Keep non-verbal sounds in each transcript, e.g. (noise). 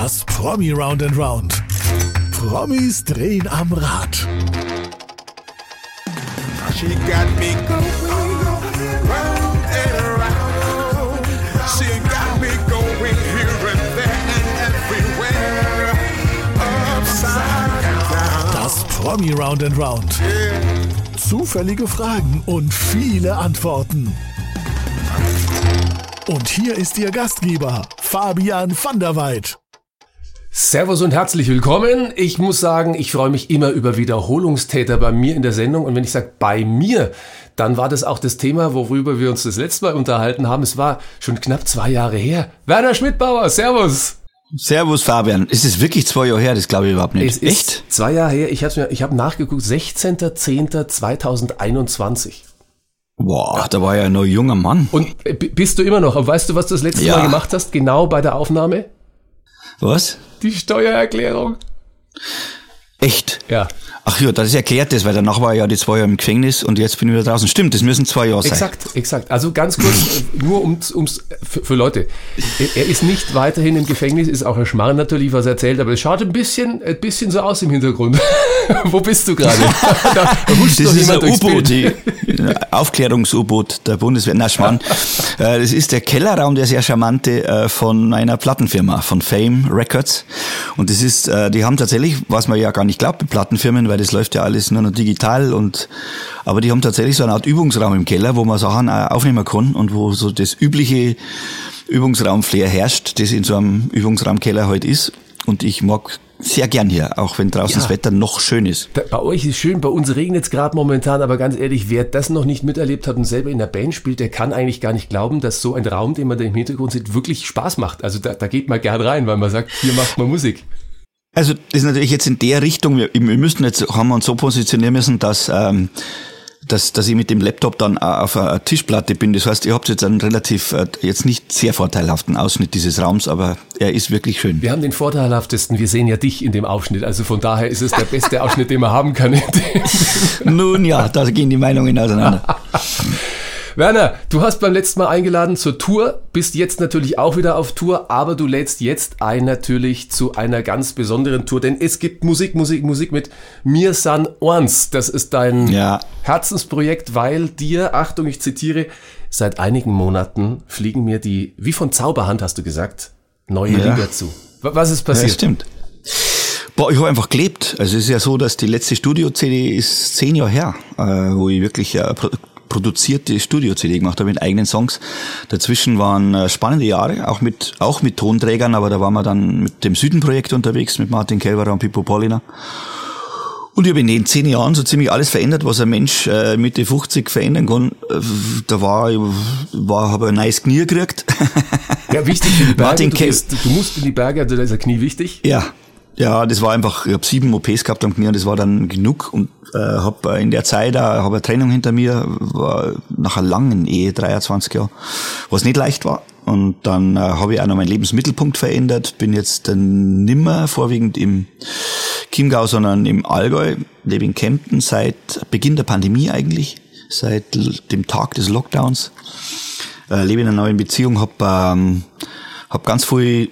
Das Promi Round and Round. Promis drehen am Rad. She got me going round and around. She got me going here and there and everywhere. Upside down. Das Promi Round and Round. Zufällige Fragen und viele Antworten. Und hier ist Ihr Gastgeber, Fabian van der Weid. Servus und herzlich willkommen. Ich muss sagen, ich freue mich immer über Wiederholungstäter bei mir in der Sendung. Und wenn ich sage bei mir, dann war das auch das Thema, worüber wir uns das letzte Mal unterhalten haben. Es war schon knapp zwei Jahre her. Werner Schmidtbauer, Servus. Servus Fabian. Ist es wirklich zwei Jahre her? Das glaube ich überhaupt nicht. Es ist zwei Jahre her. Ich habe ich hab nachgeguckt. 16.10.2021. Boah, da war ja ein noch junger Mann. Und bist du immer noch? Aber weißt du, was du das letzte Ja. Mal gemacht hast? Genau bei der Aufnahme? Was? Die Steuererklärung. Echt? Ja. Ach ja, das erklärt das, weil danach war ja die zwei Jahre im Gefängnis und jetzt bin ich wieder draußen. Stimmt, das müssen zwei Jahre sein. Exakt, exakt. Also ganz kurz, äh, nur ums, ums für, für Leute. Er- ist nicht weiterhin im Gefängnis, ist auch ein Schmarrn natürlich, was er erzählt, aber es schaut ein bisschen, ein bisschen so aus im Hintergrund. (laughs) Wo bist du gerade? (laughs) da Das ist ein U-Boot, die Aufklärungs-U-Boot der Bundeswehr. Na, Schmarrn. (laughs) Äh, Das ist der Kellerraum, der sehr charmante, äh, von einer Plattenfirma, von Fame Records. Und das ist, äh, die haben tatsächlich, was man ja gar nicht glaubt, Plattenfirmen, weil das läuft ja alles nur noch digital und, aber die haben tatsächlich so eine Art Übungsraum im Keller, wo man Sachen auch aufnehmen kann und wo so das übliche Übungsraum-Flair herrscht, das in so einem Übungsraumkeller halt ist. Und ich mag sehr gern hier, auch wenn draußen Ja. das Wetter noch schön ist. Da- Bei euch ist schön, bei uns regnet es gerade momentan, aber ganz ehrlich, wer das noch nicht miterlebt hat und selber in der Band spielt, der kann eigentlich gar nicht glauben, dass so ein Raum, den man da im Hintergrund sieht, wirklich Spaß macht. Also da, da geht man gern rein, weil man sagt, hier macht man Musik. Also das ist natürlich jetzt in der Richtung, wir, wir müssten jetzt, haben wir uns so positionieren müssen, dass, ähm, dass, dass ich mit dem Laptop dann auf einer Tischplatte bin. Das heißt, ihr habt jetzt einen relativ, äh, jetzt nicht sehr vorteilhaften Ausschnitt dieses Raums, aber er ist wirklich schön. Wir haben den vorteilhaftesten, wir sehen ja dich in dem Aufschnitt, also von daher ist es der beste Ausschnitt, den man haben kann. (laughs) Nun ja, da gehen die Meinungen auseinander. (laughs) Werner, du hast beim letzten Mal eingeladen zur Tour, bist jetzt natürlich auch wieder auf Tour, aber du lädst jetzt ein natürlich zu einer ganz besonderen Tour, denn es gibt Musik, Musik, Musik mit Mir San Orns. Das ist dein Ja. Herzensprojekt, weil dir, Achtung, ich zitiere, seit einigen Monaten fliegen mir die, wie von Zauberhand hast du gesagt, neue Ja. Lieder zu. Wa- Was ist Ja, passiert? stimmt. Boah, ich habe einfach gelebt. Also es ist ja so, dass die letzte Studio-CD ist zehn Jahre her, äh, wo ich wirklich äh, produzierte Studio-CD gemacht habe mit eigenen Songs. Dazwischen waren äh, spannende Jahre, auch mit auch mit Tonträgern, aber da waren wir dann mit dem Süden-Projekt unterwegs, mit Martin Kelberer und Pippo Polliner. Und ich habe in den zehn Jahren so ziemlich alles verändert, was ein Mensch äh, Mitte 50 verändern kann. Äh, Da war, war habe ein neues Knie gekriegt. (laughs) Ja, wichtig für die Berge, Martin du, gehst, du musst in die Berge, also da ist ein Knie wichtig. Ja, ja, das war einfach, ich habe sieben OPs gehabt am Knie und das war dann genug und äh, habe in der Zeit äh, habe eine Trennung hinter mir, war nach einer langen Ehe, 23 Jahre, was nicht leicht war. Und dann äh, habe ich auch noch meinen Lebensmittelpunkt verändert, bin jetzt dann nimmer vorwiegend im Chiemgau, sondern im Allgäu, lebe in Kempten seit Beginn der Pandemie eigentlich, seit dem Tag des Lockdowns. Äh, lebe in einer neuen Beziehung, habe ähm, hab ganz viele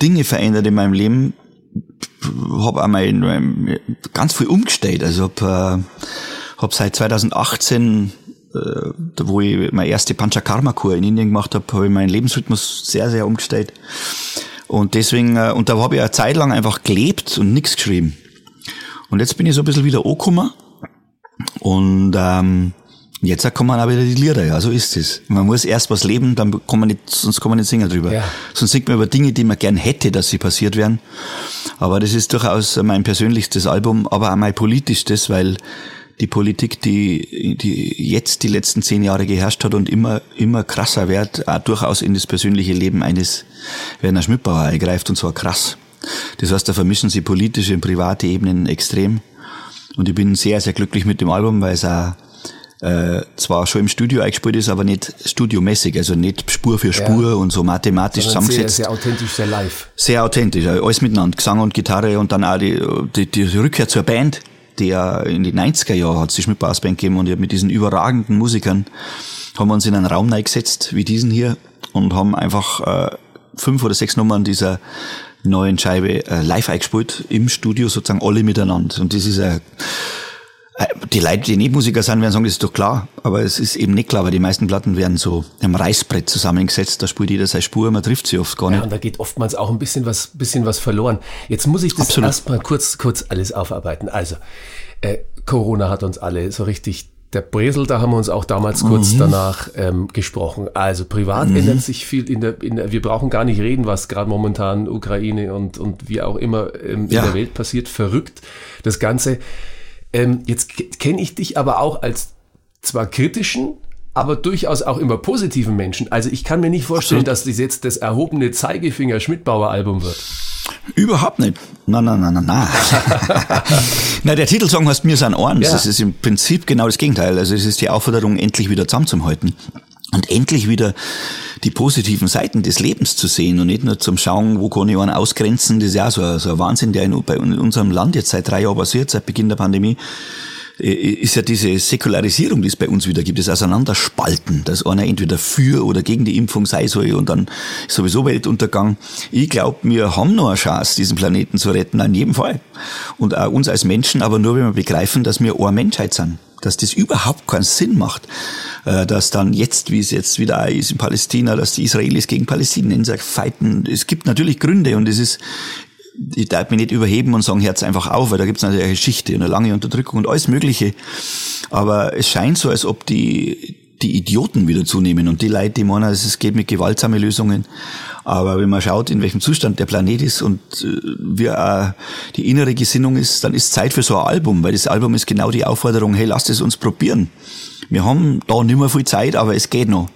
Dinge verändert in meinem Leben, habe mein, mein, ganz viel umgestellt. Also habe äh, hab seit 2018, äh, wo ich meine erste Panchakarma-Kur in Indien gemacht habe, habe ich meinen Lebensrhythmus sehr, sehr umgestellt. Und deswegen, äh, und da habe ich eine Zeit lang einfach gelebt und nichts geschrieben. Und jetzt bin ich so ein bisschen wieder angekommen. Und ähm, jetzt kommen auch wieder die Lieder, ja, so ist es. Man muss erst was leben, dann kann man nicht, sonst kann man nicht singen drüber. Ja. Sonst singt man über Dinge, die man gern hätte, dass sie passiert wären. Aber das ist durchaus mein persönlichstes Album, aber auch mein politischstes, weil die Politik, die, die jetzt die letzten zehn Jahre geherrscht hat und immer, immer krasser wird, auch durchaus in das persönliche Leben eines Werner Schmidtbauer eingreift und zwar krass. Das heißt, da vermischen sie politische und private Ebenen extrem. Und ich bin sehr, sehr glücklich mit dem Album, weil es auch äh, zwar schon im Studio eingespielt ist, aber nicht studiomäßig, also nicht Spur für Spur und so mathematisch Sondern sehr, zusammengesetzt. sehr authentisch, sehr live. Sehr authentisch, also alles miteinander, Gesang und Gitarre und dann auch die, die, die Rückkehr zur Band, die ja in die 90er Jahre hat es die Schmidtbaus Band gegeben und mit diesen überragenden Musikern haben wir uns in einen Raum reingesetzt, wie diesen hier, und haben einfach äh, fünf oder sechs Nummern dieser neuen Scheibe äh, live eingespielt im Studio sozusagen alle miteinander. Und das ist ein äh, die Leute, die nicht Musiker sind, werden sagen, das ist doch klar. Aber es ist eben nicht klar, weil die meisten Platten werden so am Reißbrett zusammengesetzt. Da spielt jeder seine Spur, man trifft sie oft gar nicht. Ja, und da geht oftmals auch ein bisschen was, bisschen was verloren. Jetzt muss ich das Absolut. erstmal kurz, kurz alles aufarbeiten. Also, äh, Corona hat uns alle so richtig der Bresel, da haben wir uns auch damals kurz Mhm. danach ähm, gesprochen. Also privat ändert sich viel in der, in der, wir brauchen gar nicht reden, was gerade momentan Ukraine und, und wie auch immer ähm, Ja. in der Welt passiert. Verrückt, das Ganze. Ähm, jetzt kenne ich dich aber auch als zwar kritischen, aber durchaus auch immer positiven Menschen. Also ich kann mir nicht vorstellen, Absolut. dass das jetzt das erhobene Zeigefinger Schmidbauer Album wird. Überhaupt nicht. Nein, nein, nein, nein, nein. nein, der Titelsong heißt Mir sind eins. Ja. Das ist im Prinzip genau das Gegenteil. Also es ist die Aufforderung, endlich wieder zusammenzuhalten. Und endlich wieder die positiven Seiten des Lebens zu sehen und nicht nur zum Schauen, wo kann ich einen ausgrenzen. Das ist ja so ein, so ein Wahnsinn, der in, bei unserem Land jetzt seit drei Jahren passiert, seit Beginn der Pandemie ist ja diese Säkularisierung, die es bei uns wieder gibt, das Auseinanderspalten, dass einer entweder für oder gegen die Impfung sein soll und dann sowieso Weltuntergang. Ich glaube, wir haben noch eine Chance, diesen Planeten zu retten, in jedem Fall. Und auch uns als Menschen, aber nur, wenn wir begreifen, dass wir eine Menschheit sind. Dass das überhaupt keinen Sinn macht, äh, dass dann jetzt, wie es jetzt wieder ist in Palästina, dass die Israelis gegen Palästinenser fighten. Es gibt natürlich Gründe und es ist ich darf mich nicht überheben und sagen, Herz einfach auf, weil da gibt's natürlich eine Geschichte und eine lange Unterdrückung und alles Mögliche. Aber es scheint so, als ob die, die Idioten wieder zunehmen und die Leute, die meinen, es geht mit gewaltsamen Lösungen. Aber wenn man schaut, in welchem Zustand der Planet ist und äh, wie auch die innere Gesinnung ist, dann ist Zeit für so ein Album, weil das Album ist genau die Aufforderung, hey, lasst es uns probieren. Wir haben da nicht mehr viel Zeit, aber es geht noch.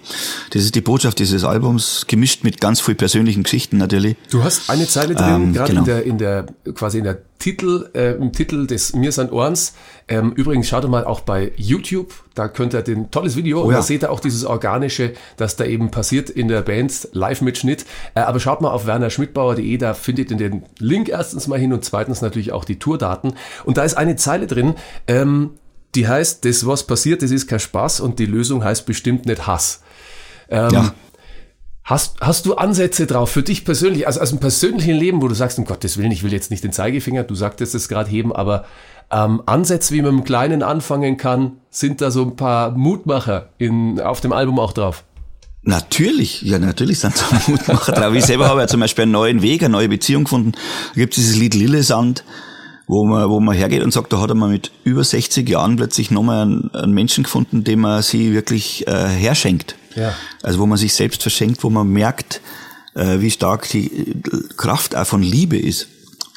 Das ist die Botschaft dieses Albums, gemischt mit ganz viel persönlichen Geschichten natürlich. Du hast eine Zeile drin, Ähm, gerade genau. in der, in der, quasi in der Titel, äh, im Titel des Mir sind Ohrens. Ähm, übrigens, schaut mal auch bei YouTube, da könnt ihr den tolles Video und Oh ja. da seht ihr auch dieses Organische, das da eben passiert in der Band, Live-Mitschnitt. Äh, aber schaut mal auf wernerschmidtbauer.de, da findet ihr den Link erstens mal hin und zweitens natürlich auch die Tourdaten. Und da ist eine Zeile drin, ähm, die heißt, das was passiert, das ist kein Spaß und die Lösung heißt bestimmt nicht Hass. Ähm, Ja. Hast, hast du Ansätze drauf für dich persönlich, also aus dem persönlichen Leben, wo du sagst, um Gottes Willen, ich will jetzt nicht den Zeigefinger, du sagtest es gerade heben, aber ähm, Ansätze, wie man im Kleinen anfangen kann, sind da so ein paar Mutmacher in, auf dem Album auch drauf. Natürlich, ja natürlich sind da (laughs) Mutmacher drauf. Ich selber habe ja zum Beispiel einen neuen Weg, eine neue Beziehung gefunden. Da gibt es dieses Lied Lillesand, wo man, wo man hergeht und sagt, da hat er mal mit über 60 Jahren plötzlich nochmal einen, einen Menschen gefunden, dem man sie wirklich äh, herschenkt. Ja. Also wo man sich selbst verschenkt, wo man merkt, äh, wie stark die Kraft auch von Liebe ist.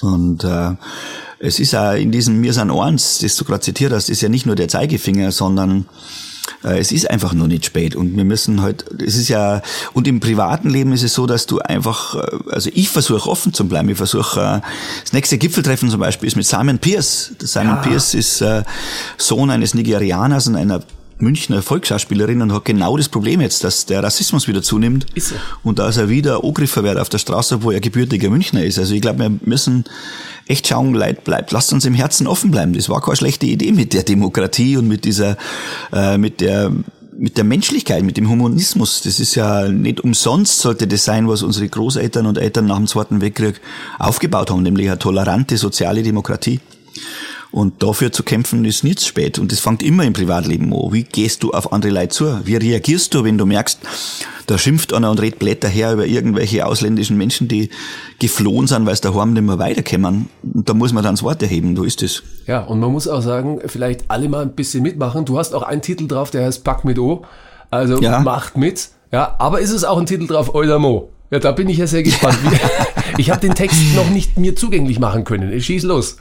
Und äh, es ist auch in diesem Mir sind eins, das du gerade zitiert hast, ist ja nicht nur der Zeigefinger, sondern es ist einfach nur nicht spät und wir müssen halt, es ist ja, und im privaten Leben ist es so, dass du einfach, äh, also ich versuche offen zu bleiben, ich versuche, äh, das nächste Gipfeltreffen zum Beispiel ist mit Simon Pierce. Simon Pierce ist äh, Sohn eines Nigerianers und einer Münchner Volksschauspielerin und hat genau das Problem jetzt, dass der Rassismus wieder zunimmt Ist er. und dass er wieder angegriffen wird auf der Straße, wo er gebürtiger Münchner ist. Also ich glaube, wir müssen echt schauen, Leid bleibt, lasst uns im Herzen offen bleiben. Das war keine schlechte Idee mit der Demokratie und mit dieser, äh, mit der mit der Menschlichkeit, mit dem Humanismus. Das ist ja nicht umsonst sollte das sein, was unsere Großeltern und Eltern nach dem Zweiten Weltkrieg aufgebaut haben, nämlich eine tolerante soziale Demokratie. Und dafür zu kämpfen ist nicht zu spät. Und das fängt immer im Privatleben an. Wie gehst du auf andere Leute zu? Wie reagierst du, wenn du merkst, da schimpft einer und redet Blätter her über irgendwelche ausländischen Menschen, die geflohen sind, weil sie daheim nicht mehr weiterkommen. Und da muss man dann das Wort erheben. So ist es. Ja, und man muss auch sagen, vielleicht alle mal ein bisschen mitmachen. Du hast auch einen Titel drauf, der heißt Pack mit O. Also Ja. macht mit. Ja, aber ist es auch ein Titel drauf, Euler Mo? Ja, da bin ich ja sehr gespannt. (laughs) Wie- ich habe den Text noch nicht mir zugänglich machen können. Schieß los.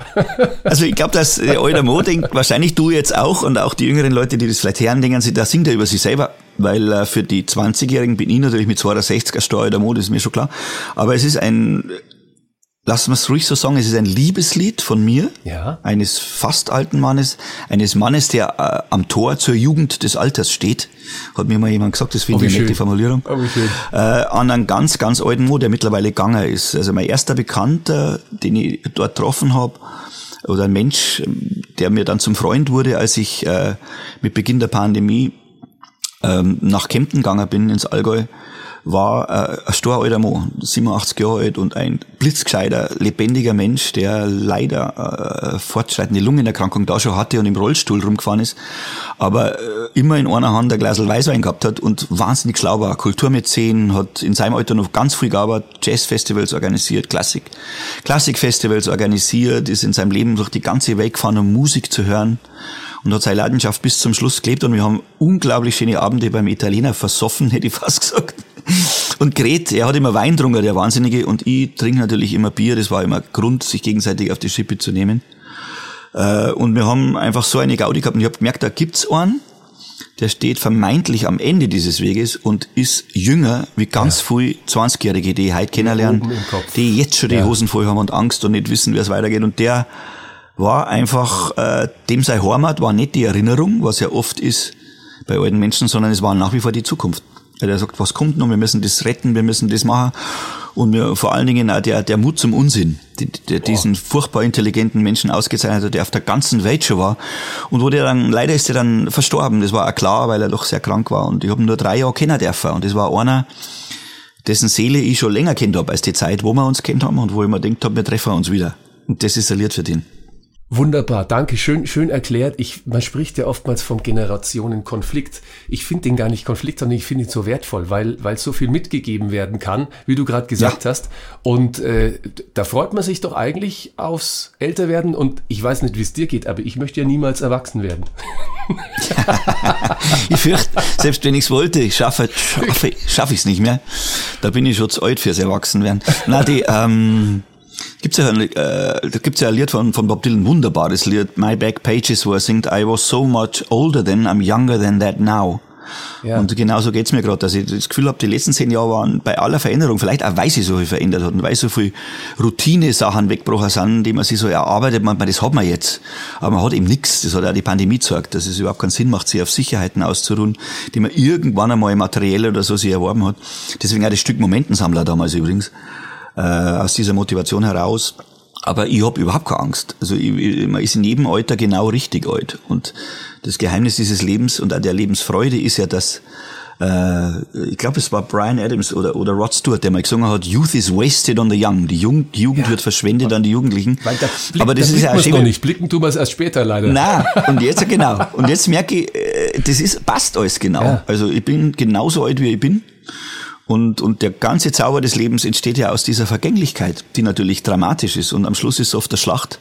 Also ich glaube, dass äh, Mo denkt, wahrscheinlich du jetzt auch und auch die jüngeren Leute, die das vielleicht hören, denken sie, da singt er über sich selber. Weil äh, für die 20-Jährigen bin ich natürlich mit 62er Steuer der Mo, das ist mir schon klar. Aber es ist ein, lassen wir es ruhig so sagen, es ist ein Liebeslied von mir, Ja. eines fast alten Mannes, eines Mannes, der äh, am Tor zur Jugend des Alters steht. Hat mir mal jemand gesagt, das Oh, finde ich eine schön. nette Formulierung. Oh. Äh, an einen ganz, ganz alten Mo, der mittlerweile gegangen ist. Also mein erster Bekannter, den ich dort getroffen habe, oder ein Mensch, der mir dann zum Freund wurde, als ich äh, mit Beginn der Pandemie ähm, nach Kempten gegangen bin, ins Allgäu, war äh, ein storalter Mann, 87 Jahre alt und ein blitzgescheiter, lebendiger Mensch, der leider äh, fortschreitende Lungenerkrankung da schon hatte und im Rollstuhl rumgefahren ist, aber äh, immer in einer Hand ein Glas Weißwein gehabt hat und wahnsinnig schlau war. Kulturmäzen, hat in seinem Alter noch ganz viel gearbeitet, Jazzfestivals organisiert, Klassik, Klassikfestivals organisiert, ist in seinem Leben durch die ganze Welt gefahren, um Musik zu hören und hat seine Leidenschaft bis zum Schluss gelebt und wir haben unglaublich schöne Abende beim Italiener versoffen, (laughs) hätte ich fast gesagt. Und Gret, er hat immer Wein getrunken, der Wahnsinnige, und ich trinke natürlich immer Bier, das war immer Grund, sich gegenseitig auf die Schippe zu nehmen. Äh, und wir haben einfach so eine Gaudi gehabt und ich habe gemerkt, da gibt's einen, der steht vermeintlich am Ende dieses Weges und ist jünger wie ganz ja. viele 20-Jährige, die ich heute kennenlernen, die jetzt schon die ja. Hosen voll haben und Angst und nicht wissen, wie es weitergeht. Und der war einfach, äh, dem sein Heimat war nicht die Erinnerung, was ja oft ist bei alten Menschen, sondern es war nach wie vor die Zukunft. Der sagt, was kommt noch, wir müssen das retten, wir müssen das machen. Und wir, vor allen Dingen auch der, der Mut zum Unsinn, die, der diesen furchtbar intelligenten Menschen ausgezeichnet hat, der auf der ganzen Welt schon war. Und wo der dann, leider ist er dann verstorben. Das war auch klar, weil er doch sehr krank war. Und ich habe nur drei Jahre kennen dürfen. Und das war einer, dessen Seele ich schon länger kennt habe als die Zeit, wo wir uns kennt haben und wo ich mir gedacht habe, wir treffen uns wieder. Und das ist Lied für den. Wunderbar, danke, schön, schön erklärt. Ich, man spricht ja oftmals vom Generationenkonflikt. Ich finde den gar nicht Konflikt, sondern ich finde ihn so wertvoll, weil, weil so viel mitgegeben werden kann, wie du gerade gesagt ja. hast. Und äh, da freut man sich doch eigentlich aufs Älterwerden. Und ich weiß nicht, wie es dir geht, aber ich möchte ja niemals erwachsen werden. (laughs) ich fürchte, selbst wenn ich es wollte, ich schaffe schaffe, schaffe ich es nicht mehr. Da bin ich schon zu alt fürs Erwachsenwerden. Na, die, ähm, Gibt's ja, äh, da gibt's ja ein Lied von, von Bob Dylan, wunderbares Lied, My Back Pages, wo er singt, I was so much older then, I'm younger than that now. Ja. Und genauso geht's mir gerade, dass ich das Gefühl habe, die letzten zehn Jahre waren bei aller Veränderung, vielleicht auch weil sie so viel verändert hat und weil so viel Routine-Sachen weggebrochen sind, die man sich so erarbeitet, man, das hat man jetzt. Aber man hat eben nichts. Das hat auch die Pandemie gezeigt, dass es überhaupt keinen Sinn macht, sich auf Sicherheiten auszuruhen, die man irgendwann einmal materiell oder so sich erworben hat. Deswegen auch das Stück Momentensammler damals übrigens äh, aus dieser Motivation heraus. Aber ich habe überhaupt keine Angst. Also ich, man ist in jedem Alter genau richtig alt. Und das Geheimnis dieses Lebens und auch der Lebensfreude ist ja, dass äh, ich glaube, es war Brian Adams oder, oder Rod Stewart, der mal gesungen hat, Youth is wasted on the young. Die, Jung, die Jugend ja. wird verschwendet an die Jugendlichen. Weil da blick, Aber das da ist ja noch nicht. Blicken tun wir es erst später leider. Nein, und jetzt genau. Und jetzt merke ich, äh, das ist, passt alles genau. Ja. Also ich bin genauso alt, wie ich bin. Und, und der ganze Zauber des Lebens entsteht ja aus dieser Vergänglichkeit, die natürlich dramatisch ist. Und am Schluss ist es oft der Schlacht,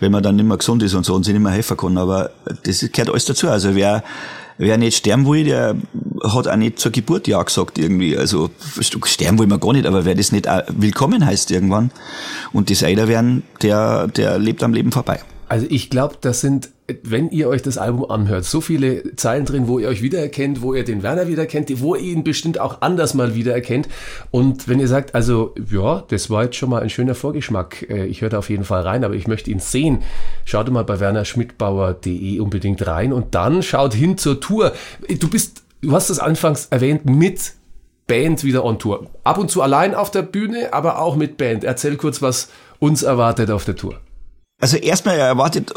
wenn man dann nicht mehr gesund ist und so und sich nicht mehr helfen kann. Aber das gehört alles dazu. Also wer, wer nicht sterben will, der hat auch nicht zur Geburt Ja gesagt irgendwie. Also sterben will man gar nicht, aber wer das nicht willkommen heißt irgendwann und das Eider werden, der, der lebt am Leben vorbei. Also ich glaube, das sind, wenn ihr euch das Album anhört, so viele Zeilen drin, wo ihr euch wiedererkennt, wo ihr den Werner wiedererkennt, wo ihr ihn bestimmt auch anders mal wiedererkennt. Und wenn ihr sagt, also ja, das war jetzt schon mal ein schöner Vorgeschmack, äh, ich höre da auf jeden Fall rein, aber ich möchte ihn sehen, schaut mal bei wernerschmidtbauer.de unbedingt rein und dann schaut hin zur Tour. Du bist, du hast es anfangs erwähnt, mit Band wieder on Tour. Ab und zu allein auf der Bühne, aber auch mit Band. Erzähl kurz, was uns erwartet auf der Tour. Also erstmal erwartet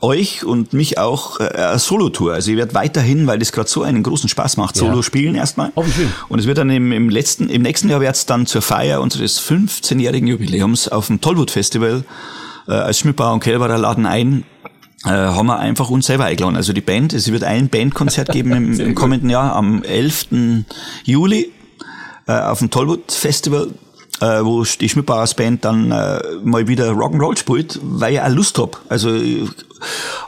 euch und mich auch äh, eine Solo-Tour. Also ich werde weiterhin, weil das gerade so einen großen Spaß macht, Solo ja. spielen erstmal. Oh, schön. Und es wird dann im, im letzten, im nächsten Jahr wird es dann zur Feier unseres 15-jährigen Jubiläums auf dem Tollwood Festival äh, als Schmidbauer und Kälberer laden ein äh, haben wir einfach uns selber eingeladen. Also die Band, es wird ein Bandkonzert geben im, (laughs) im kommenden Jahr am 11. Juli äh, auf dem Tollwood Festival äh, wo die Schmidbauers Band dann äh, mal wieder Rock'n'Roll spielt, weil ich auch Lust hab. Also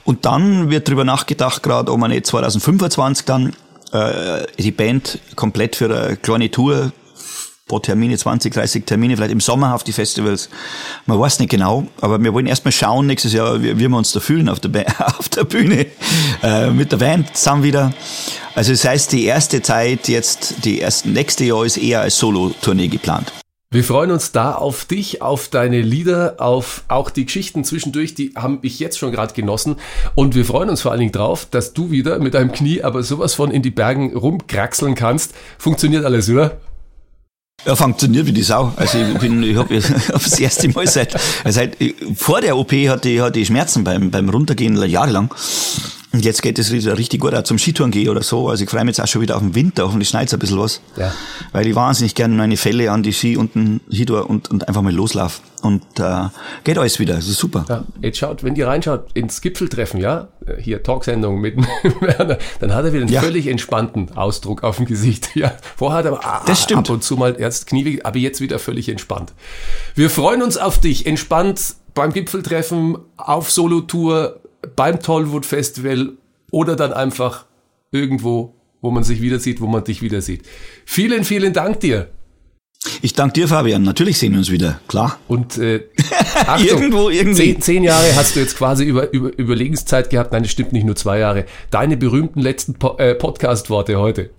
und dann wird drüber nachgedacht, gerade ob man nicht 2025 dann äh, die Band komplett für eine kleine Tour pro Termine, 20, 30 Termine, vielleicht im Sommer auf die Festivals. Man weiß nicht genau, aber wir wollen erstmal schauen nächstes Jahr, wie, wie wir uns da fühlen auf der, (laughs) auf der Bühne äh, mit der Band zusammen wieder. Also das heißt, die erste Zeit jetzt, die erste nächste Jahr ist eher als Solo-Tournee geplant. Wir freuen uns da auf dich, auf deine Lieder, auf auch die Geschichten zwischendurch, die haben ich jetzt schon gerade genossen. Und wir freuen uns vor allen Dingen drauf, dass du wieder mit deinem Knie aber sowas von in die Bergen rumkraxeln kannst. Funktioniert alles, oder? Ja, funktioniert wie die Sau. Also ich bin, ich habe (laughs) das erste Mal seit, seit vor der OP hatte ich, hatte ich Schmerzen beim, beim Runtergehen jahrelang. Und jetzt geht es wieder richtig gut, auch zum Skitouren gehen oder so. Also ich freue mich jetzt auch schon wieder auf den Winter, hoffentlich schneit ein bisschen was. Ja. Weil ich wahnsinnig gerne meine Fälle an die Ski unten hinter und, und einfach mal loslaufe. Und äh, geht alles wieder, das ist super. Ja, jetzt schaut, wenn ihr reinschaut ins Gipfeltreffen, ja, hier Talksendung mit (laughs) Werner, dann hat er wieder einen Ja. völlig entspannten Ausdruck auf dem Gesicht. (laughs) Ja, vorher hat er aber ah, Das stimmt. ab und zu mal erst Knie, aber jetzt wieder völlig entspannt. Wir freuen uns auf dich, entspannt beim Gipfeltreffen, auf Solo-Tour, beim Tollwood Festival oder dann einfach irgendwo, wo man sich wieder sieht, wo man dich wieder sieht. Vielen, vielen Dank dir. Ich danke dir, Fabian. Natürlich sehen wir uns wieder, klar. Und äh, (laughs) Achtung, Irgendwo, irgendwie. Zehn, zehn Jahre hast du jetzt quasi über, über Überlegenszeit gehabt. Nein, das stimmt nicht, nur zwei Jahre. Deine berühmten letzten po äh, Podcast-Worte heute.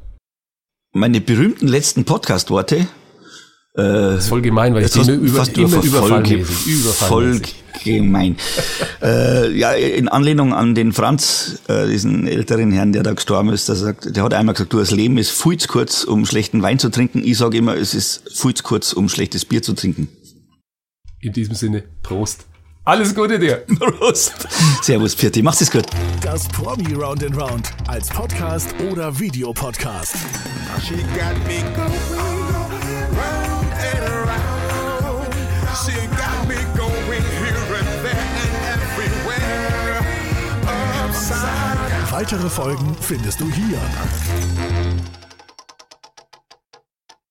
Meine berühmten letzten Podcast-Worte. Das ist voll gemein, weil ich du über, fast immer voll, überfallmäßig. voll gemein. äh, ja, in Anlehnung an den Franz, äh, diesen älteren Herrn, der da gestorben ist, der, sagt, der hat einmal gesagt, du, das Leben ist viel zu kurz, um schlechten Wein zu trinken. Ich sage immer, es ist viel zu kurz, um schlechtes Bier zu trinken. In diesem Sinne, Prost. Alles Gute dir. (laughs) Prost. Servus, Pirti. Mach's es gut. Das Promi Round and Round als Podcast oder Videopodcast. She got me going Weitere Folgen findest du hier.